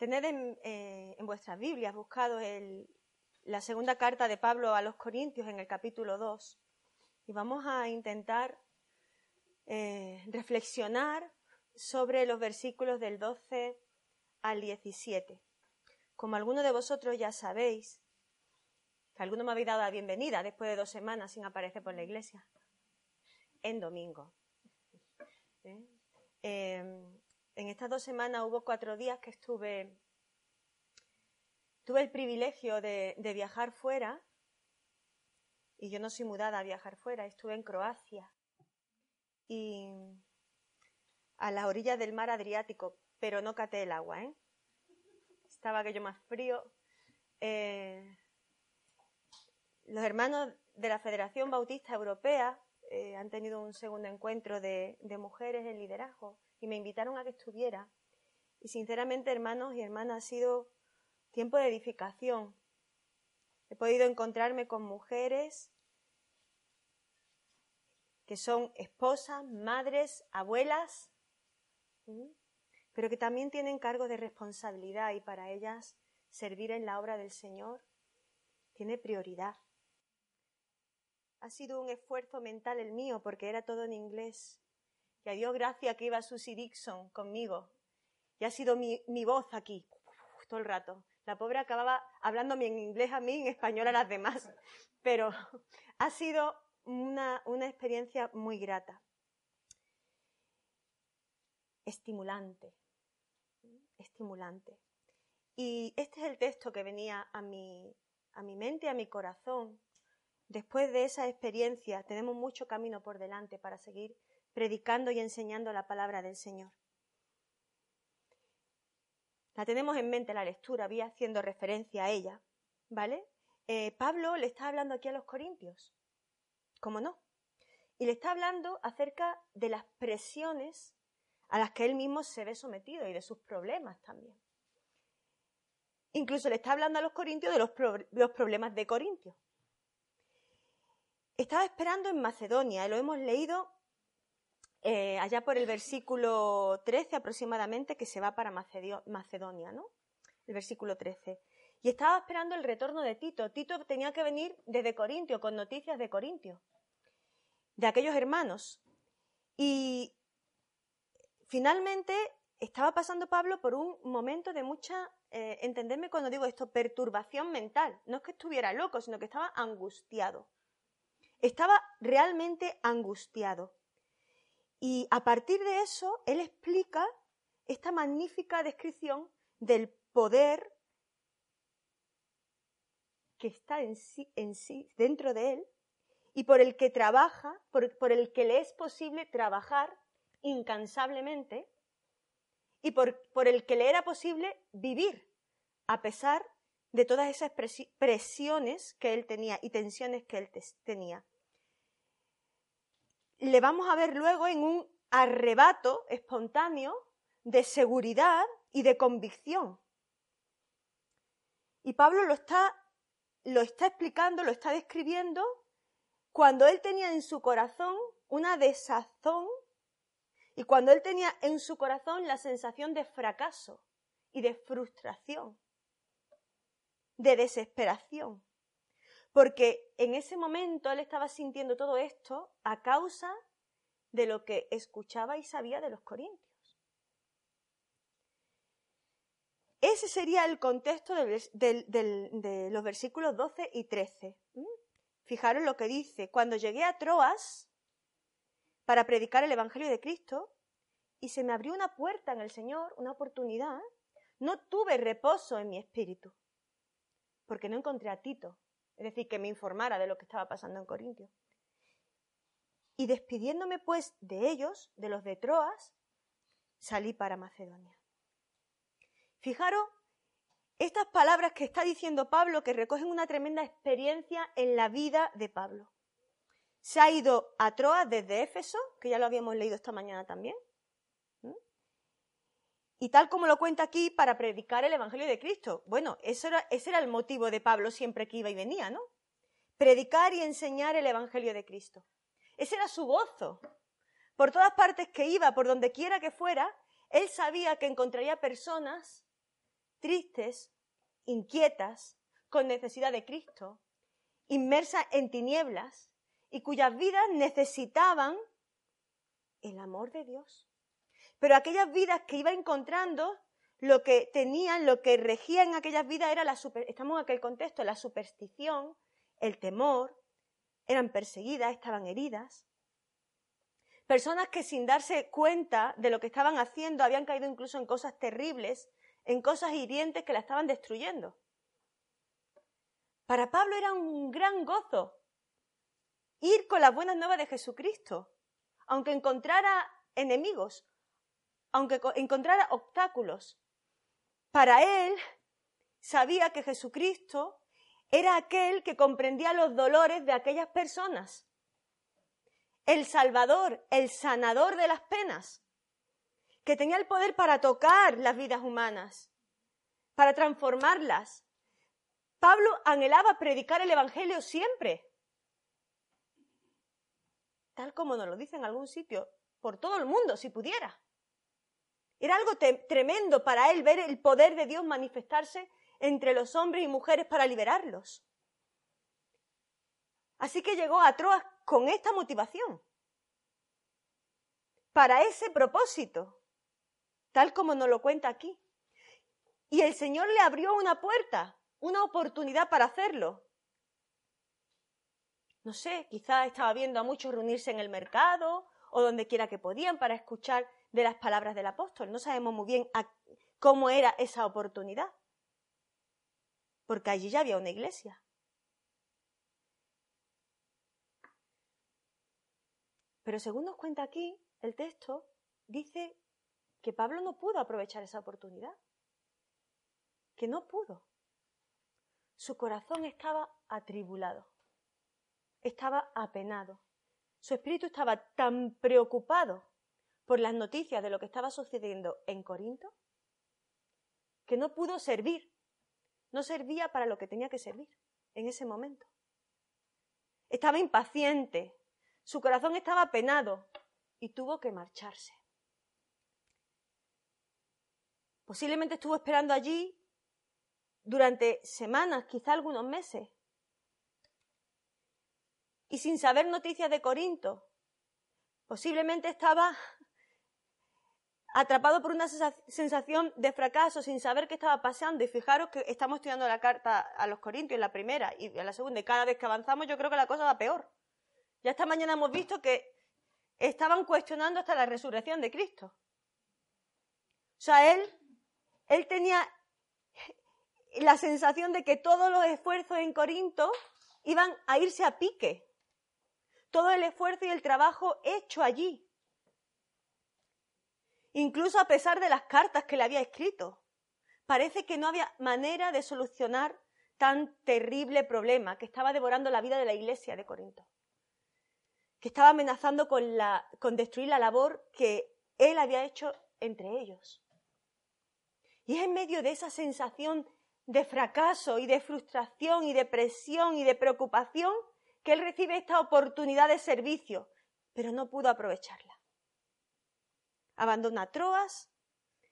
Tened en, eh, en vuestras Biblias buscado la segunda carta de Pablo a los Corintios en el capítulo 2 y vamos a intentar eh, reflexionar sobre los versículos del 12 al 17. Como algunos de vosotros ya sabéis, que alguno me habéis dado la bienvenida después de dos semanas sin aparecer por la iglesia, en domingo. Eh, en estas dos semanas hubo cuatro días que estuve, tuve el privilegio de, viajar fuera, y yo no soy mudada a viajar fuera, estuve en Croacia y a las orillas del mar Adriático, pero no caté el agua, ¿eh? Estaba aquello más frío. Eh, los hermanos de la Federación Bautista Europea eh, han tenido un segundo encuentro de mujeres en liderazgo y me invitaron a que estuviera. Y sinceramente, hermanos y hermanas, ha sido tiempo de edificación. He podido encontrarme con mujeres que son esposas, madres, abuelas, pero que también tienen cargo de responsabilidad y para ellas servir en la obra del Señor tiene prioridad. Ha sido un esfuerzo mental el mío porque era todo en inglés y a Dios gracias que iba Susie Dixon conmigo. Y ha sido mi, voz aquí, todo el rato. La pobre acababa hablándome en inglés a mí en español a las demás. Pero ha sido una, una experiencia muy grata. Estimulante. Estimulante. Y este es el texto que venía a mi, a mi mente, a mi corazón. Después de esa experiencia tenemos mucho camino por delante para seguir predicando y enseñando la palabra del Señor. La tenemos en mente la lectura, vi haciendo referencia a ella, ¿vale? Eh, Pablo le está hablando aquí a los corintios, ¿cómo no? Y le está hablando acerca de las presiones a las que él mismo se ve sometido y de sus problemas también. Incluso le está hablando a los corintios de los, los problemas de Corintios. Estaba esperando en Macedonia, lo hemos leído eh, allá por el versículo 13 aproximadamente, que se va para Macedonia, ¿no? El versículo 13. Y estaba esperando el retorno de Tito. Tito tenía que venir desde Corintio, con noticias de Corintio, de aquellos hermanos. Y finalmente estaba pasando Pablo por un momento de mucha, eh, entenderme cuando digo esto, perturbación mental. No es que estuviera loco, sino que estaba angustiado. Estaba realmente angustiado. Y a partir de eso, él explica esta magnífica descripción del poder que está en sí, en sí dentro de él, y por el que trabaja, por, el que le es posible trabajar incansablemente, y por el que le era posible vivir, a pesar de todas esas presiones que él tenía y tensiones que él tenía le vamos a ver luego en un arrebato espontáneo de seguridad y de convicción. Y Pablo lo está, lo está explicando, lo está describiendo cuando él tenía en su corazón una desazón y cuando él tenía en su corazón la sensación de fracaso y de frustración, de desesperación porque en ese momento él estaba sintiendo todo esto a causa de lo que escuchaba y sabía de los corintios. Ese sería el contexto de, los versículos 12 y 13. ¿Mm? Fijaros lo que dice. Cuando llegué a Troas para predicar el Evangelio de Cristo y se me abrió una puerta en el Señor, una oportunidad, no tuve reposo en mi espíritu, porque no encontré a Tito, es decir, que me informara de lo que estaba pasando en Corintio. Y despidiéndome pues de ellos, de los de Troas, salí para Macedonia. Fijaros estas palabras que está diciendo Pablo, que recogen una tremenda experiencia en la vida de Pablo. Se ha ido a Troas desde Éfeso, que ya lo habíamos leído esta mañana también, y tal como lo cuenta aquí, para predicar el Evangelio de Cristo. Bueno, ese era el motivo de Pablo siempre que iba y venía, ¿no? Predicar y enseñar el Evangelio de Cristo. Ese era su gozo. Por todas partes que iba, por donde quiera que fuera, él sabía que encontraría personas tristes, inquietas, con necesidad de Cristo, inmersas en tinieblas y cuyas vidas necesitaban el amor de Dios. Pero aquellas vidas que iba encontrando, lo que tenían, lo que regía en aquellas vidas era la estamos en aquel contexto, la superstición, el temor, eran perseguidas, estaban heridas. Personas que sin darse cuenta de lo que estaban haciendo habían caído incluso en cosas terribles, en cosas hirientes que la estaban destruyendo. Para Pablo era un gran gozo ir con las buenas nuevas de Jesucristo, aunque encontrara enemigos, aunque encontrara obstáculos. Para él sabía que Jesucristo era aquel que comprendía los dolores de aquellas personas, el Salvador, el sanador de las penas, que tenía el poder para tocar las vidas humanas, para transformarlas, Pablo anhelaba predicar el Evangelio siempre, tal como nos lo dice en algún sitio, por todo el mundo, si pudiera. Era algo tremendo para él ver el poder de Dios manifestarse entre los hombres y mujeres para liberarlos. Así que llegó a Troas con esta motivación, para ese propósito, tal como nos lo cuenta aquí. Y el Señor le abrió una puerta, una oportunidad para hacerlo. No sé, quizás estaba viendo a muchos reunirse en el mercado o donde quiera que podían para escuchar de las palabras del apóstol. No sabemos muy bien cómo era esa oportunidad, porque allí ya había una iglesia. Pero según nos cuenta aquí el texto, dice que Pablo no pudo aprovechar esa oportunidad, que no pudo. Su corazón estaba atribulado, estaba apenado, su espíritu estaba tan preocupado por las noticias de lo que estaba sucediendo en Corinto que no pudo servir, no servía para lo que tenía que servir en ese momento. Estaba impaciente, su corazón estaba apenado y tuvo que marcharse. Posiblemente estuvo esperando allí durante semanas, quizá algunos meses. Y sin saber noticias de Corinto, posiblemente estaba atrapado por una sensación de fracaso, sin saber qué estaba pasando. Y fijaros que estamos estudiando la carta a los Corintios la primera y la segunda, y cada vez que avanzamos yo creo que la cosa va peor. Ya esta mañana hemos visto que estaban cuestionando hasta la resurrección de Cristo. O sea, él, él tenía la sensación de que todos los esfuerzos en Corinto iban a irse a pique. Todo el esfuerzo y el trabajo hecho allí. Incluso a pesar de las cartas que le había escrito. Parece que no había manera de solucionar tan terrible problema que estaba devorando la vida de la iglesia de Corinto. Que estaba amenazando con, la, con destruir la labor que él había hecho entre ellos. Y es en medio de esa sensación de fracaso y de frustración y de presión y de preocupación que él recibe esta oportunidad de servicio, pero no pudo aprovecharla. Abandona Troas,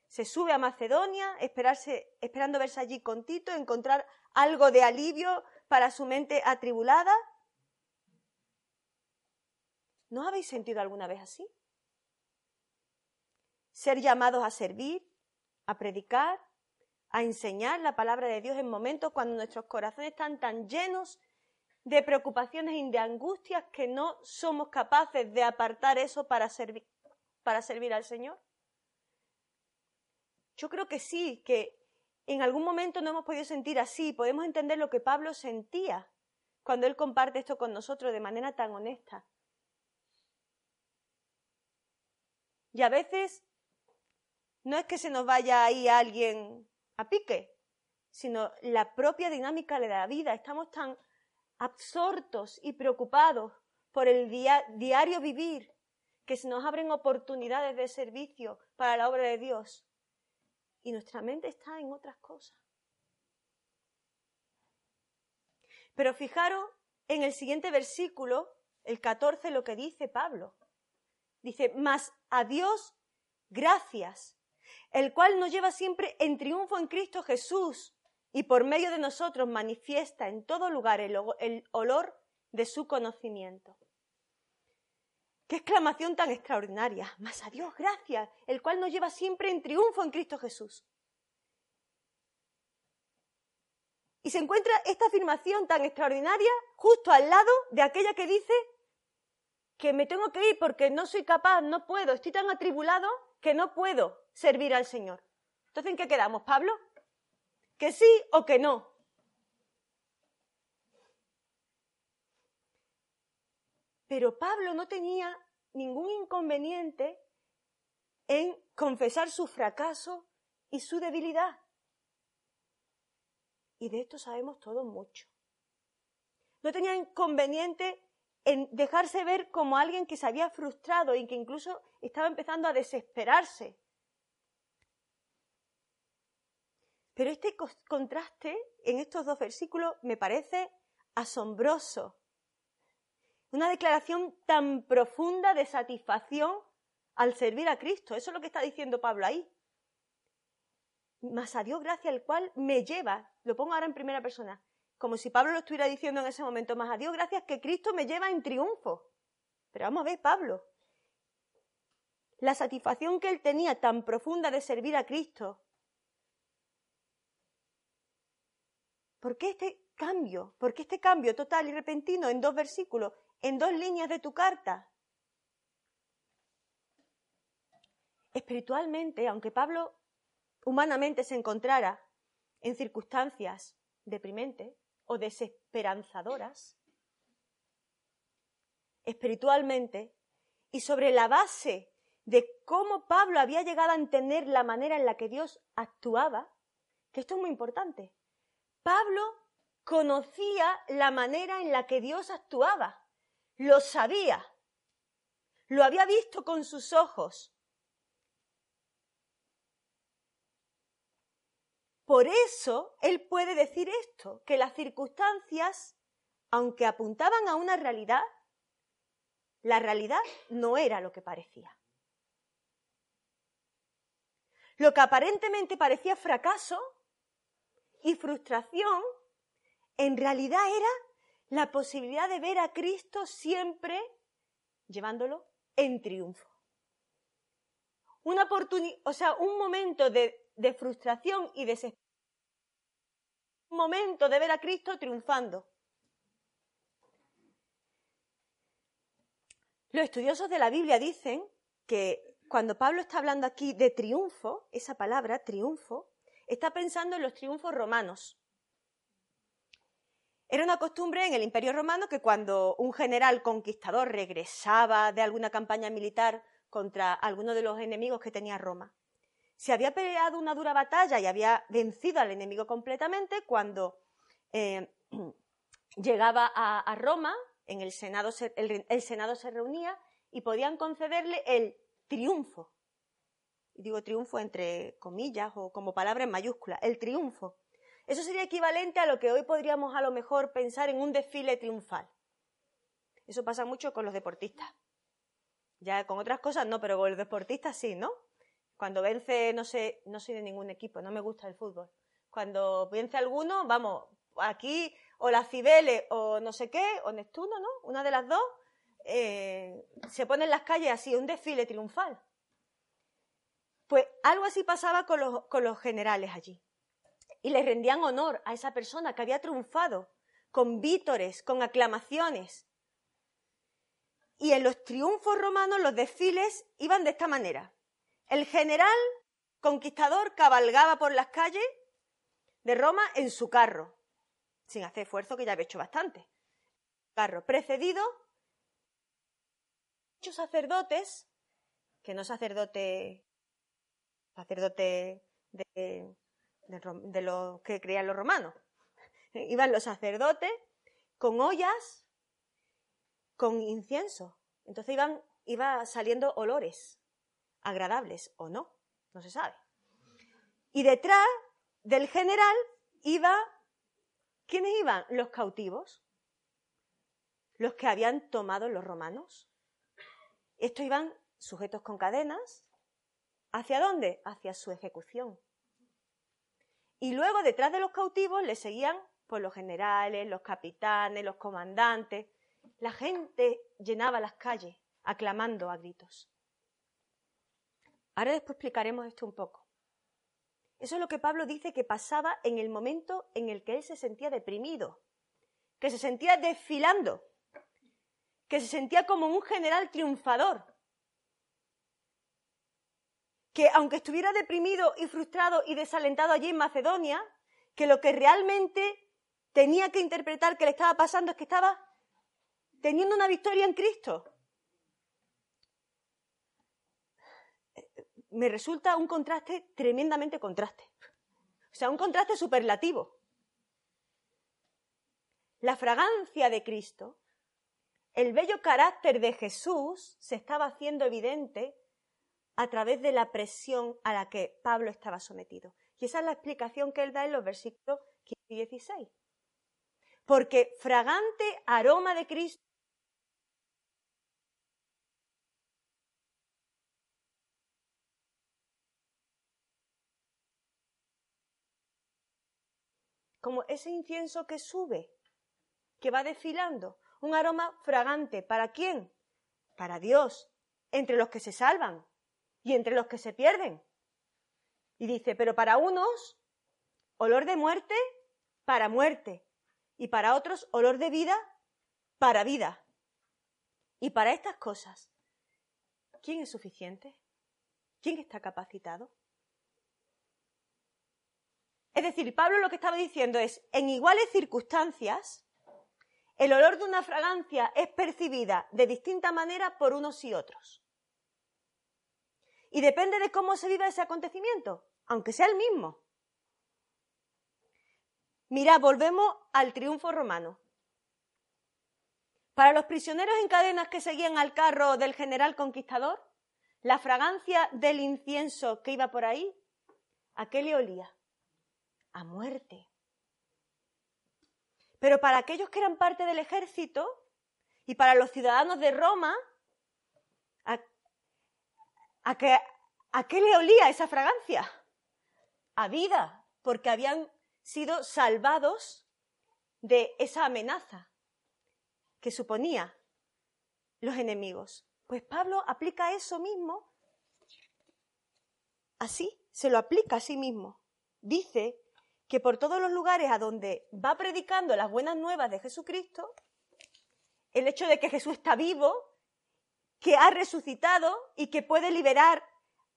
se sube a Macedonia, esperando verse allí con Tito, encontrar algo de alivio para su mente atribulada. ¿No habéis sentido alguna vez así? Ser llamados a servir, a predicar, a enseñar la palabra de Dios en momentos cuando nuestros corazones están tan llenos de preocupaciones y de angustias que no somos capaces de apartar eso para servir, para servir al Señor? Yo creo que sí, que en algún momento no hemos podido sentir así, podemos entender lo que Pablo sentía cuando él comparte esto con nosotros de manera tan honesta. Y a veces no es que se nos vaya ahí alguien a pique, sino la propia dinámica de la vida. Estamos tan absortos y preocupados por el diario vivir que se nos abren oportunidades de servicio para la obra de Dios y nuestra mente está en otras cosas. Pero fijaros en el siguiente versículo, el 14, lo que dice Pablo. Dice, mas a Dios gracias el cual nos lleva siempre en triunfo en Cristo Jesús y por medio de nosotros manifiesta en todo lugar el, olor de su conocimiento. Qué exclamación tan extraordinaria. Mas a Dios gracias, el cual nos lleva siempre en triunfo en Cristo Jesús. Y se encuentra esta afirmación tan extraordinaria justo al lado de aquella que dice que me tengo que ir porque no soy capaz, no puedo, estoy tan atribulado que no puedo servir al Señor. Entonces, ¿en qué quedamos, Pablo? ¿Que sí o que no? Pero Pablo no tenía ningún inconveniente en confesar su fracaso y su debilidad. Y de esto sabemos todos mucho. No tenía inconveniente en dejarse ver como alguien que se había frustrado y que incluso estaba empezando a desesperarse. Pero este contraste en estos dos versículos me parece asombroso. Una declaración tan profunda de satisfacción al servir a Cristo. Eso es lo que está diciendo Pablo ahí. Mas a Dios gracias el cual me lleva, lo pongo ahora en primera persona, como si Pablo lo estuviera diciendo en ese momento, más a Dios gracias que Cristo me lleva en triunfo. Pero vamos a ver, Pablo, la satisfacción que él tenía tan profunda de servir a Cristo. ¿Por qué este cambio? ¿Por qué este cambio total y repentino en dos versículos, en dos líneas de tu carta? Espiritualmente, aunque Pablo humanamente se encontrara en circunstancias deprimentes o desesperanzadoras, espiritualmente, y sobre la base de cómo Pablo había llegado a entender la manera en la que Dios actuaba, que esto es muy importante. Pablo conocía la manera en la que Dios actuaba, lo sabía, lo había visto con sus ojos, Por eso él puede decir esto, que las circunstancias, aunque apuntaban a una realidad, la realidad no era lo que parecía. Lo que aparentemente parecía fracaso y frustración, en realidad era la posibilidad de ver a Cristo siempre llevándolo en triunfo. Una o sea, un momento de de frustración y desesperación. Un momento de ver a Cristo triunfando. Los estudiosos de la Biblia dicen que cuando Pablo está hablando aquí de triunfo, esa palabra, triunfo, está pensando en los triunfos romanos. Era una costumbre en el Imperio Romano que cuando un general conquistador regresaba de alguna campaña militar contra alguno de los enemigos que tenía Roma, se había peleado una dura batalla y había vencido al enemigo completamente cuando eh, llegaba a, Roma, en el Senado, el, Senado se reunía y podían concederle el triunfo. Digo triunfo entre comillas o como palabra en mayúscula, el triunfo. Eso sería equivalente a lo que hoy podríamos a lo mejor pensar en un desfile triunfal. Eso pasa mucho con los deportistas. Ya con otras cosas no, pero con los deportistas sí, ¿no? Cuando vence, no sé, no soy de ningún equipo, no me gusta el fútbol. Cuando vence alguno, vamos, aquí o la Cibeles o no sé qué, o Neptuno, ¿no? Una de las dos, eh, se pone en las calles así, un desfile triunfal. Pues algo así pasaba con los, con los generales allí. Y les rendían honor a esa persona que había triunfado, con vítores, con aclamaciones. Y en los triunfos romanos los desfiles iban de esta manera. El general conquistador cabalgaba por las calles de Roma en su carro, sin hacer esfuerzo, que ya había hecho bastante. Carro, precedido muchos sacerdotes, que no sacerdote, sacerdote de, de, lo que creían los romanos. Iban los sacerdotes con ollas, con incienso. Entonces iban, iba saliendo olores agradables o no, no se sabe. Y detrás del general iba, ¿quiénes iban? Los cautivos, los que habían tomado los romanos. Estos iban sujetos con cadenas, ¿Hacia dónde? Hacia su ejecución. Y luego detrás de los cautivos le seguían pues, los generales, los capitanes, los comandantes. La gente llenaba las calles aclamando a gritos. Ahora después explicaremos esto un poco. Eso es lo que Pablo dice que pasaba en el momento en el que él se sentía deprimido, que se sentía desfilando, que se sentía como un general triunfador, que aunque estuviera deprimido y frustrado y desalentado allí en Macedonia, que lo que realmente tenía que interpretar que le estaba pasando es que estaba teniendo una victoria en Cristo. Me resulta un contraste tremendamente contraste. O sea, un contraste superlativo. La fragancia de Cristo, el bello carácter de Jesús se estaba haciendo evidente a través de la presión a la que Pablo estaba sometido. Y esa es la explicación que él da en los versículos 15 y 16. Porque fragante aroma de Cristo como ese incienso que sube, que va desfilando, un aroma fragante. ¿Para quién? Para Dios, entre los que se salvan, y entre los que se pierden. Y dice, pero para unos, olor de muerte para muerte, y para otros, olor de vida para vida. Y para estas cosas, ¿quién es suficiente? ¿Quién está capacitado? Es decir, Pablo lo que estaba diciendo es, en iguales circunstancias, el olor de una fragancia es percibida de distinta manera por unos y otros. Y depende de cómo se viva ese acontecimiento, aunque sea el mismo. Mira, volvemos al triunfo romano. Para los prisioneros en cadenas que seguían al carro del general conquistador, la fragancia del incienso que iba por ahí, ¿a qué le olía? A muerte. Pero para aquellos que eran parte del ejército y para los ciudadanos de Roma, ¿A qué, ¿A qué le olía esa fragancia? A vida, porque habían sido salvados de esa amenaza que suponía los enemigos. Pues Pablo aplica eso mismo así, se lo aplica a sí mismo. Dice que por todos los lugares a donde va predicando las buenas nuevas de Jesucristo, el hecho de que Jesús está vivo que ha resucitado y que puede liberar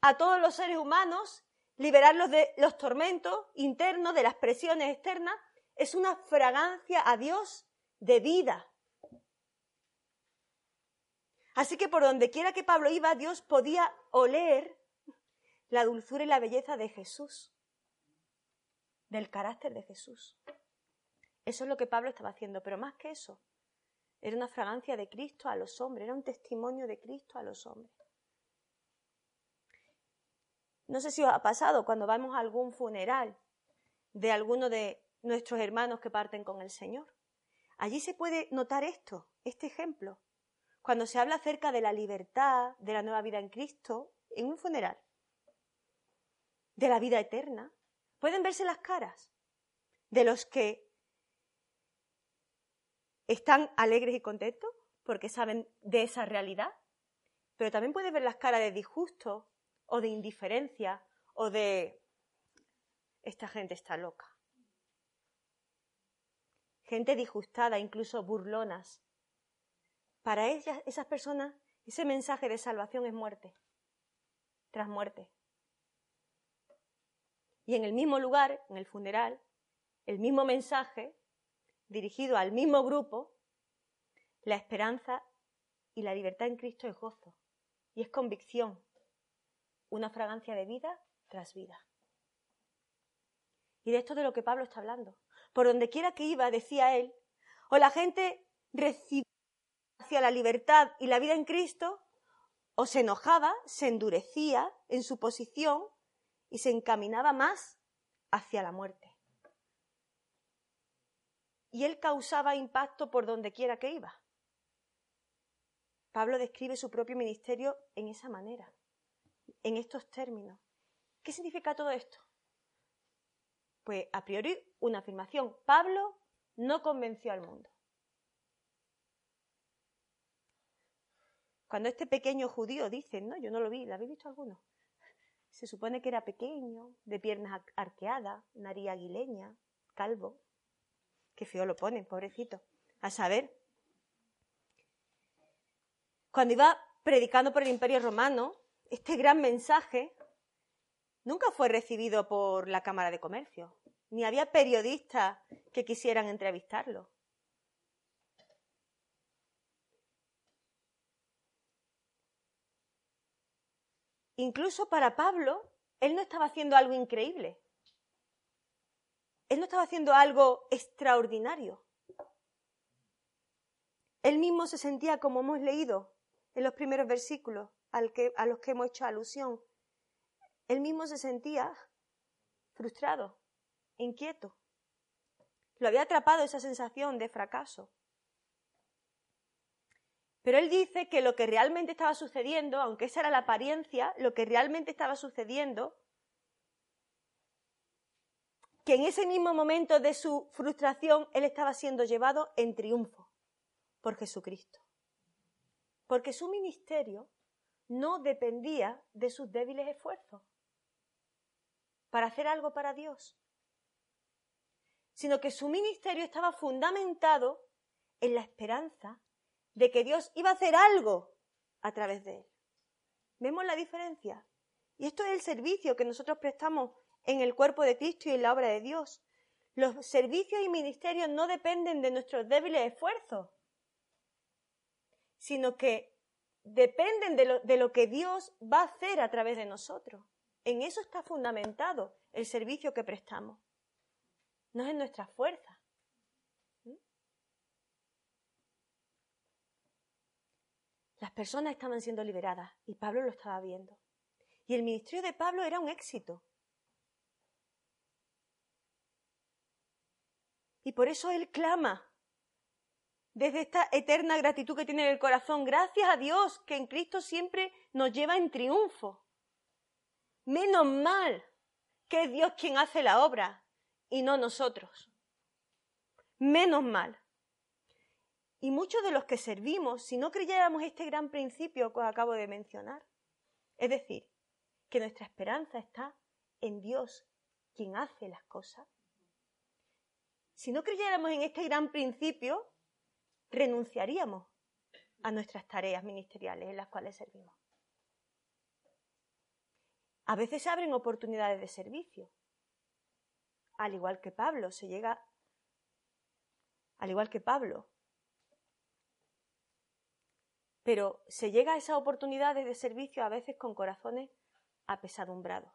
a todos los seres humanos, liberarlos de los tormentos internos, de las presiones externas, es una fragancia a Dios de vida. Así que por donde quiera que Pablo iba, Dios podía oler la dulzura y la belleza de Jesús, del carácter de Jesús. Eso es lo que Pablo estaba haciendo, pero más que eso, era una fragancia de Cristo a los hombres, era un testimonio de Cristo a los hombres. No sé si os ha pasado cuando vamos a algún funeral de alguno de nuestros hermanos que parten con el Señor. Allí se puede notar esto, este ejemplo, cuando se habla acerca de la libertad, de la nueva vida en Cristo, en un funeral, de la vida eterna. Pueden verse las caras de los que están alegres y contentos porque saben de esa realidad, pero también puedes ver las caras de disgusto o de indiferencia o de esta gente está loca. Gente disgustada, incluso burlonas. Para ellas, esas personas, ese mensaje de salvación es muerte, tras muerte. Y en el mismo lugar, en el funeral, el mismo mensaje dirigido al mismo grupo, la esperanza y la libertad en Cristo es gozo y es convicción, una fragancia de vida tras vida. Y de esto de lo que Pablo está hablando. Por donde quiera que iba, decía él, o la gente recibía hacia la libertad y la vida en Cristo, o se enojaba, se endurecía en su posición y se encaminaba más hacia la muerte y él causaba impacto por donde quiera que iba. Pablo describe su propio ministerio en esa manera. en estos términos. ¿Qué significa todo esto? Pues a priori una afirmación. Pablo no convenció al mundo. Cuando este pequeño judío dice, no, yo no lo vi, ¿la habéis visto alguno? Se supone que era pequeño, de piernas arqueadas, nariz aguileña, calvo. Qué feo lo ponen, pobrecito. A saber, cuando iba predicando por el Imperio Romano, este gran mensaje nunca fue recibido por la Cámara de Comercio, ni había periodistas que quisieran entrevistarlo. Incluso para Pablo, él no estaba haciendo algo increíble. Él no estaba haciendo algo extraordinario. Él mismo se sentía, como hemos leído en los primeros versículos a los que hemos hecho alusión, él mismo se sentía frustrado, inquieto. Lo había atrapado esa sensación de fracaso. Pero él dice que lo que realmente estaba sucediendo, aunque esa era la apariencia, lo que realmente estaba sucediendo, que en ese mismo momento de su frustración él estaba siendo llevado en triunfo por Jesucristo. Porque su ministerio no dependía de sus débiles esfuerzos para hacer algo para Dios, sino que su ministerio estaba fundamentado en la esperanza de que Dios iba a hacer algo a través de él. ¿Vemos la diferencia? Y esto es el servicio que nosotros prestamos en el cuerpo de Cristo y en la obra de Dios. Los servicios y ministerios no dependen de nuestros débiles esfuerzos, sino que dependen de lo, de lo, que Dios va a hacer a través de nosotros. En eso está fundamentado el servicio que prestamos. No es en nuestra fuerza. Las personas estaban siendo liberadas y Pablo lo estaba viendo. Y el ministerio de Pablo era un éxito. Y por eso él clama desde esta eterna gratitud que tiene en el corazón. Gracias a Dios que en Cristo siempre nos lleva en triunfo. Menos mal que es Dios quien hace la obra y no nosotros. Menos mal. Y muchos de los que servimos, si no creyéramos este gran principio que os acabo de mencionar, es decir, que nuestra esperanza está en Dios, quien hace las cosas, si no creyéramos en este gran principio, renunciaríamos a nuestras tareas ministeriales en las cuales servimos. A veces abren oportunidades de servicio. Al igual que Pablo, se llega, al igual que Pablo, pero se llega a esas oportunidades de servicio a veces con corazones apesadumbrados,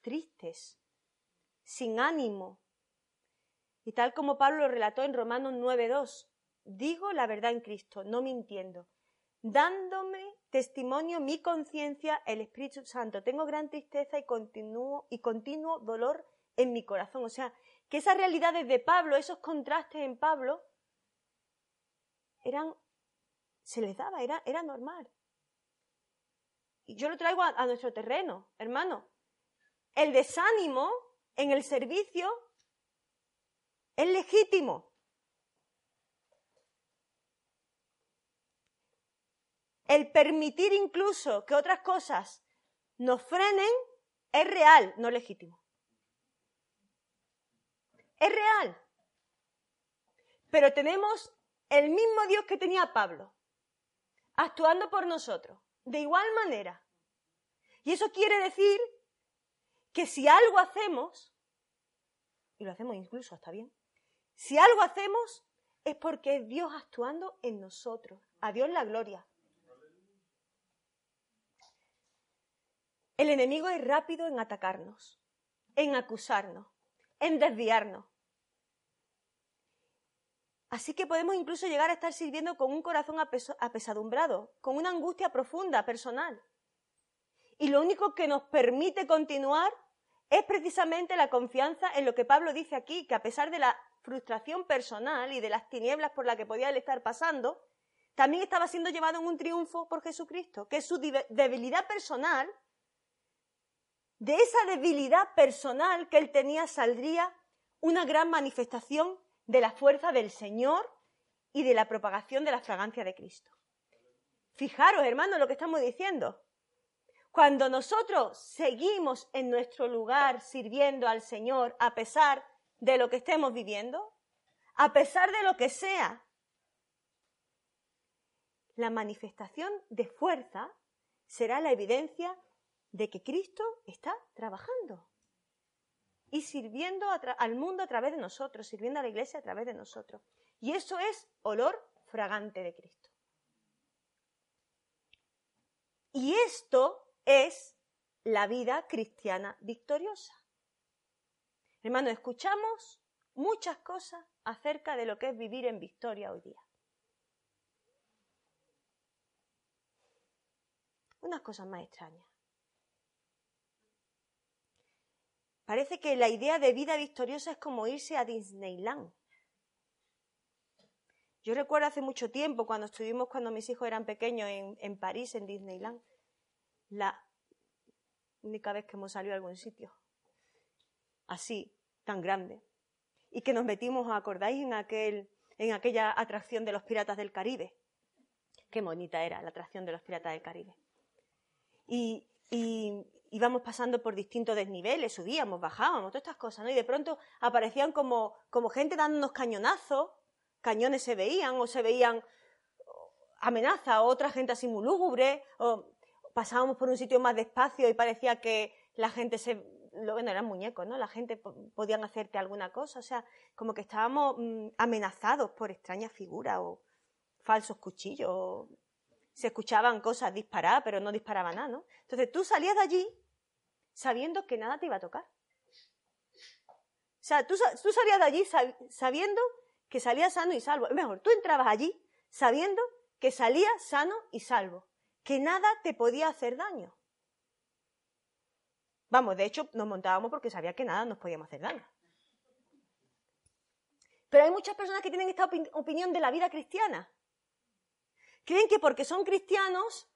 tristes, sin ánimo. Y tal como Pablo lo relató en Romanos 9.2, digo la verdad en Cristo, no mintiendo, dándome testimonio mi conciencia, el Espíritu Santo. Tengo gran tristeza y continuo, y continuo dolor en mi corazón. O sea, que esas realidades de Pablo, esos contrastes en Pablo, eran se les daba, era, era normal. Y yo lo traigo a, nuestro terreno, hermano. El desánimo en el servicio es legítimo. El permitir incluso que otras cosas nos frenen es real, no legítimo. Es real. Pero tenemos el mismo Dios que tenía Pablo actuando por nosotros, de igual manera. Y eso quiere decir que si algo hacemos, y lo hacemos incluso, está bien, si algo hacemos es porque es Dios actuando en nosotros. A Dios la gloria. El enemigo es rápido en atacarnos, en acusarnos, en desviarnos. Así que podemos incluso llegar a estar sirviendo con un corazón apesadumbrado, con una angustia profunda, personal. Y lo único que nos permite continuar es precisamente la confianza en lo que Pablo dice aquí, que a pesar de la frustración personal y de las tinieblas por las que podía él estar pasando, también estaba siendo llevado en un triunfo por Jesucristo, que su debilidad personal, de esa debilidad personal que él tenía saldría una gran manifestación de la fuerza del Señor y de la propagación de la fragancia de Cristo. Fijaros, hermanos, lo que estamos diciendo. Cuando nosotros seguimos en nuestro lugar sirviendo al Señor a pesar de lo que estemos viviendo, a pesar de lo que sea, la manifestación de fuerza será la evidencia de que Cristo está trabajando y sirviendo al mundo a través de nosotros, sirviendo a la iglesia a través de nosotros. Y eso es olor fragante de Cristo. Y esto es la vida cristiana victoriosa. Hermano, escuchamos muchas cosas acerca de lo que es vivir en victoria hoy día. Unas cosas más extrañas. Parece que la idea de vida victoriosa es como irse a Disneyland. Yo recuerdo hace mucho tiempo, cuando estuvimos, cuando mis hijos eran pequeños, en, en París, en Disneyland, la única vez que hemos salido a algún sitio así, tan grande. Y que nos metimos, ¿acordáis? En, aquel, en aquella atracción de los piratas del Caribe. Qué bonita era la atracción de los piratas del Caribe. Y, y íbamos pasando por distintos desniveles, subíamos, bajábamos, todas estas cosas, ¿no? Y de pronto aparecían como, como gente dándonos cañonazos, cañones se veían, o se veían amenazas, o otra gente así muy lúgubre, o pasábamos por un sitio más despacio y parecía que la gente se, bueno, eran muñecos, ¿no? La gente podían hacerte alguna cosa, o sea, como que estábamos mm, amenazados por extrañas figuras o falsos cuchillos, se escuchaban cosas disparar, pero no disparaba nada, ¿no? Entonces tú salías de allí sabiendo que nada te iba a tocar. O sea, tú, tú salías de allí sabiendo que salías sano y salvo. Mejor, tú entrabas allí sabiendo que salías sano y salvo, que nada te podía hacer daño. Vamos, de hecho, nos montábamos porque sabía que nada nos podíamos hacer daño. Pero hay muchas personas que tienen esta opinión de la vida cristiana. Creen que porque son cristianos,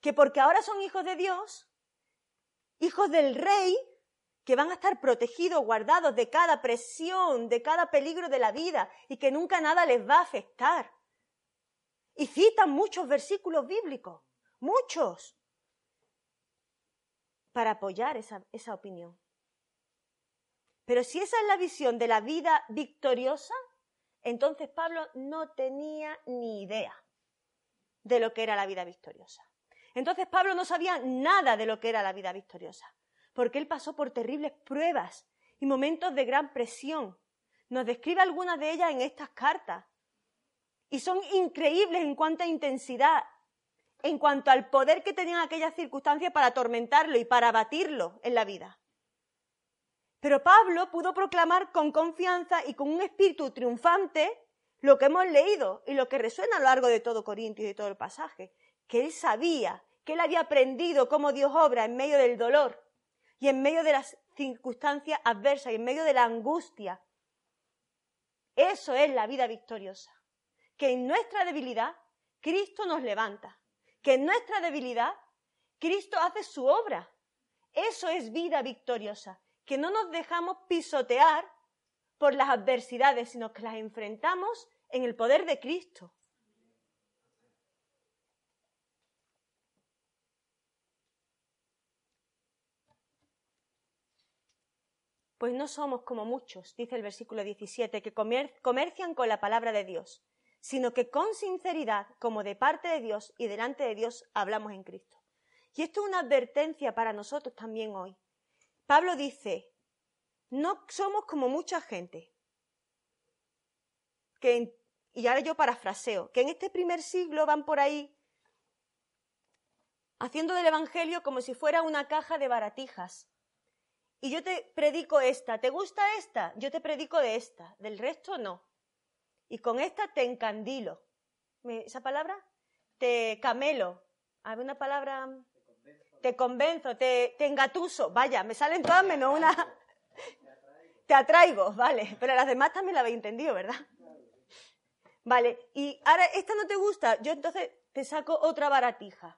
que porque ahora son hijos de Dios, hijos del rey, que van a estar protegidos, guardados de cada presión, de cada peligro de la vida y que nunca nada les va a afectar. Y citan muchos versículos bíblicos, muchos para apoyar esa, esa opinión. Pero si esa es la visión de la vida victoriosa, entonces Pablo no tenía ni idea de lo que era la vida victoriosa. Entonces Pablo no sabía nada de lo que era la vida victoriosa, porque él pasó por terribles pruebas y momentos de gran presión. Nos describe algunas de ellas en estas cartas. Y son increíbles en cuanto a intensidad en cuanto al poder que tenían aquellas circunstancias para atormentarlo y para abatirlo en la vida. Pero Pablo pudo proclamar con confianza y con un espíritu triunfante lo que hemos leído y lo que resuena a lo largo de todo Corintios y de todo el pasaje, que él sabía, que él había aprendido cómo Dios obra en medio del dolor y en medio de las circunstancias adversas y en medio de la angustia. Eso es la vida victoriosa, que en nuestra debilidad Cristo nos levanta que en nuestra debilidad Cristo hace su obra. Eso es vida victoriosa, que no nos dejamos pisotear por las adversidades, sino que las enfrentamos en el poder de Cristo. Pues no somos como muchos, dice el versículo 17, que comercian con la palabra de Dios sino que con sinceridad, como de parte de Dios y delante de Dios, hablamos en Cristo. Y esto es una advertencia para nosotros también hoy. Pablo dice, no somos como mucha gente, que, y ahora yo parafraseo, que en este primer siglo van por ahí haciendo del Evangelio como si fuera una caja de baratijas. Y yo te predico esta, ¿te gusta esta? Yo te predico de esta, del resto no. Y con esta te encandilo. ¿Esa palabra? Te camelo. ¿Hay una palabra? Te convenzo, te, te engatuso. Vaya, me salen todas menos una. Te atraigo, vale. Pero las demás también la habéis entendido, ¿verdad? Vale, y ahora esta no te gusta, yo entonces te saco otra baratija.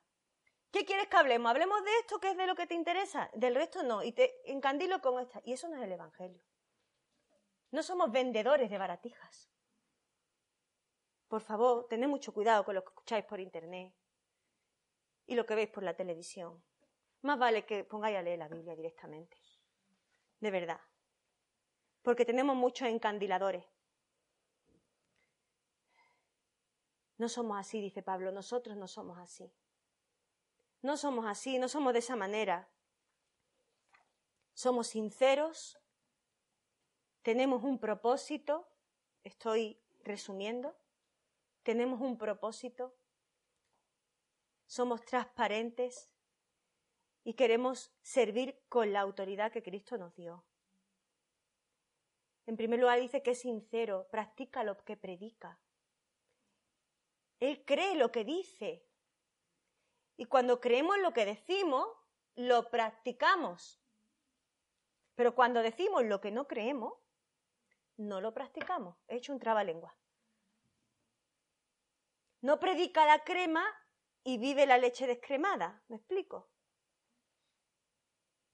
¿Qué quieres que hablemos? ¿Hablemos de esto que es de lo que te interesa? Del resto no, y te encandilo con esta. Y eso no es el Evangelio. No somos vendedores de baratijas. Por favor, tened mucho cuidado con lo que escucháis por internet y lo que veis por la televisión. Más vale que pongáis a leer la Biblia directamente. De verdad. Porque tenemos muchos encandiladores. No somos así, dice Pablo, nosotros no somos así. No somos así, no somos de esa manera. Somos sinceros, tenemos un propósito, estoy resumiendo, tenemos un propósito, somos transparentes y queremos servir con la autoridad que Cristo nos dio. En primer lugar dice que es sincero, practica lo que predica. Él cree lo que dice. Y cuando creemos lo que decimos, lo practicamos. Pero cuando decimos lo que no creemos, no lo practicamos. He hecho un trabalengua. No predica la crema y vive la leche descremada. ¿Me explico?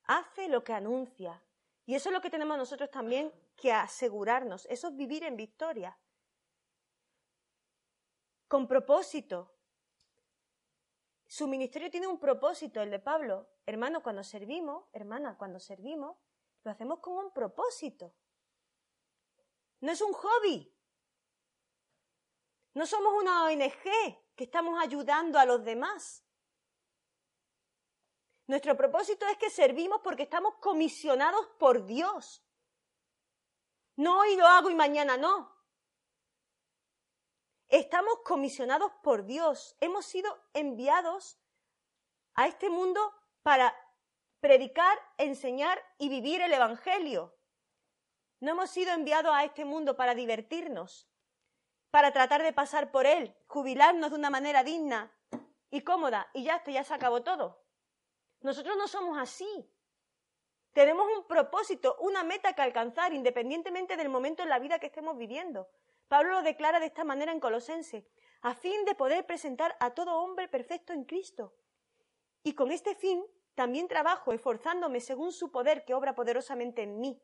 Hace lo que anuncia. Y eso es lo que tenemos nosotros también que asegurarnos. Eso es vivir en victoria con propósito. Su ministerio tiene un propósito, el de Pablo. Hermano, cuando servimos, hermana, cuando servimos, lo hacemos con un propósito. No es un hobby. No somos una ONG que estamos ayudando a los demás. Nuestro propósito es que servimos porque estamos comisionados por Dios. No hoy lo hago y mañana no. Estamos comisionados por Dios. Hemos sido enviados a este mundo para predicar, enseñar y vivir el Evangelio. No hemos sido enviados a este mundo para divertirnos, para tratar de pasar por él, jubilarnos de una manera digna y cómoda y ya, esto ya se acabó todo. Nosotros no somos así. Tenemos un propósito, una meta que alcanzar, independientemente del momento en la vida que estemos viviendo. Pablo lo declara de esta manera en Colosense, a fin de poder presentar a todo hombre perfecto en Cristo. Y con este fin también trabajo, esforzándome según su poder que obra poderosamente en mí.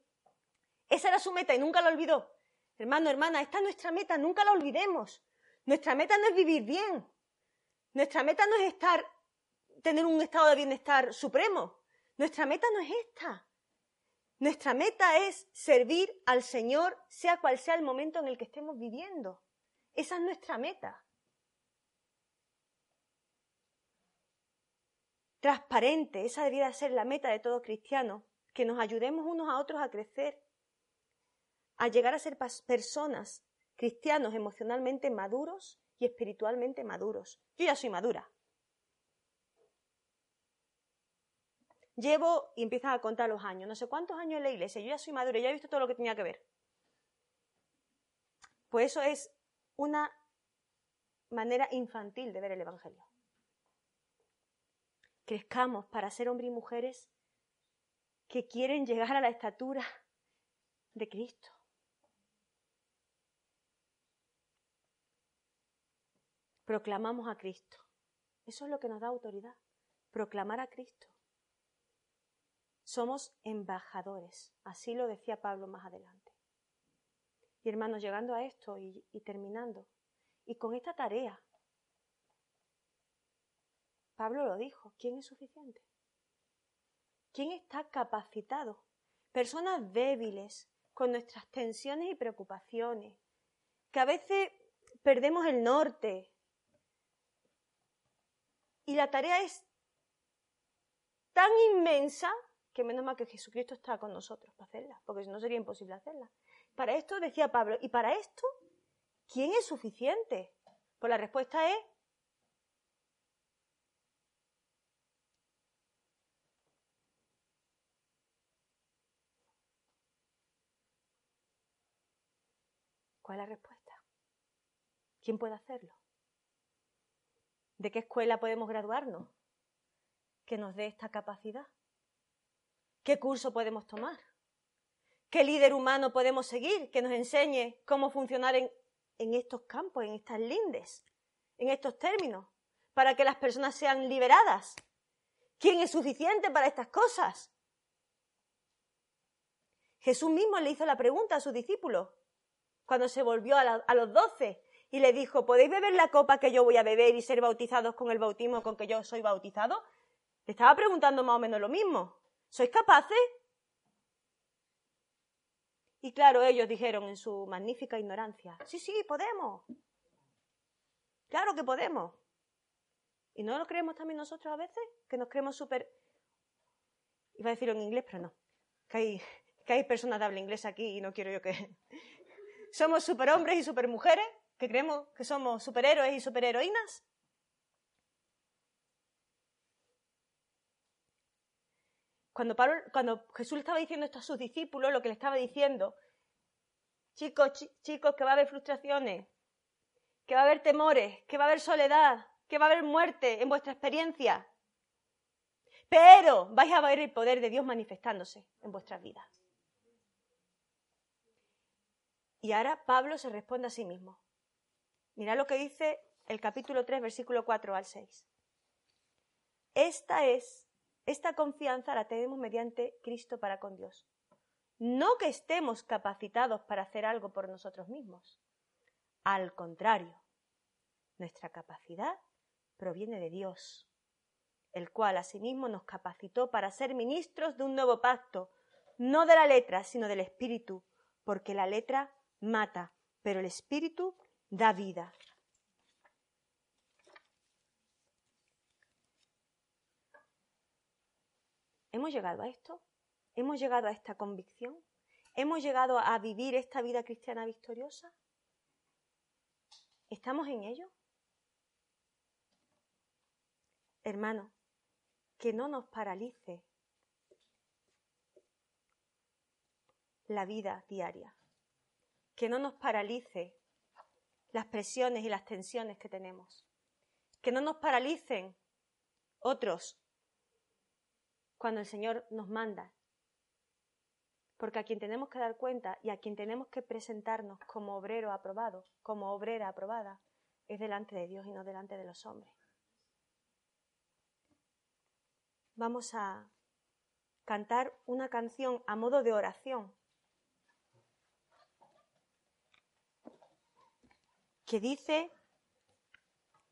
Esa era su meta y nunca la olvidó. Hermano, hermana, esta es nuestra meta, nunca la olvidemos. Nuestra meta no es vivir bien. Nuestra meta no es estar, tener un estado de bienestar supremo. Nuestra meta no es esta. Nuestra meta es servir al Señor, sea cual sea el momento en el que estemos viviendo. Esa es nuestra meta. Transparente, esa debería ser la meta de todo cristiano, que nos ayudemos unos a otros a crecer, a llegar a ser personas, cristianos emocionalmente maduros y espiritualmente maduros. Yo ya soy madura, Llevo, y empiezan a contar los años, no sé cuántos años en la iglesia, yo ya soy madura, ya he visto todo lo que tenía que ver. Pues eso es una manera infantil de ver el Evangelio. Crezcamos para ser hombres y mujeres que quieren llegar a la estatura de Cristo. Proclamamos a Cristo. Eso es lo que nos da autoridad. Proclamar a Cristo. Somos embajadores, así lo decía Pablo más adelante. Y hermanos, llegando a esto y, terminando, y con esta tarea, Pablo lo dijo, ¿quién es suficiente? ¿Quién está capacitado? Personas débiles, con nuestras tensiones y preocupaciones, que a veces perdemos el norte. Y la tarea es tan inmensa que menos mal que Jesucristo está con nosotros para hacerla, porque si no sería imposible hacerla. Para esto decía Pablo, ¿y para esto quién es suficiente? Pues la respuesta es ¿Cuál es la respuesta? ¿Quién puede hacerlo? ¿De qué escuela podemos graduarnos que nos dé esta capacidad? ¿Qué curso podemos tomar? ¿Qué líder humano podemos seguir que nos enseñe cómo funcionar en, estos campos, en estas lindes, en estos términos, para que las personas sean liberadas. ¿Quién es suficiente para estas cosas? Jesús mismo le hizo la pregunta a sus discípulos cuando se volvió a, los doce y le dijo, ¿podéis beber la copa que yo voy a beber y ser bautizados con el bautismo con que yo soy bautizado? Le estaba preguntando más o menos lo mismo. ¿Sois capaces? Y claro, ellos dijeron en su magnífica ignorancia, sí, sí, podemos. Claro que podemos. ¿Y no lo creemos también nosotros a veces? Que nos creemos súper... Iba a decirlo en inglés, pero no. Que hay, que hay personas de habla inglés aquí y no quiero yo que... Somos superhombres y supermujeres, que creemos que somos superhéroes y superheroínas. Cuando, cuando Jesús le estaba diciendo esto a sus discípulos, lo que le estaba diciendo, chicos, chicos, que va a haber frustraciones, que va a haber temores, que va a haber soledad, que va a haber muerte en vuestra experiencia. Pero vais a ver el poder de Dios manifestándose en vuestras vidas. Y ahora Pablo se responde a sí mismo. Mira lo que dice el capítulo 3, versículo 4 al 6. Esta es, esta confianza la tenemos mediante Cristo para con Dios. No que estemos capacitados para hacer algo por nosotros mismos. Al contrario, nuestra capacidad proviene de Dios, el cual asimismo nos capacitó para ser ministros de un nuevo pacto, no de la letra, sino del Espíritu, porque la letra mata, pero el Espíritu da vida. ¿Hemos llegado a esto? ¿Hemos llegado a esta convicción? ¿Hemos llegado a vivir esta vida cristiana victoriosa? ¿Estamos en ello? Hermano, que no nos paralice la vida diaria que no nos paralice las presiones y las tensiones que tenemos, que no nos paralicen otros cuando el Señor nos manda, porque a quien tenemos que dar cuenta y a quien tenemos que presentarnos como obrero aprobado, como obrera aprobada, es delante de Dios y no delante de los hombres. Vamos a cantar una canción a modo de oración que dice,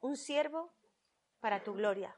un siervo para tu gloria.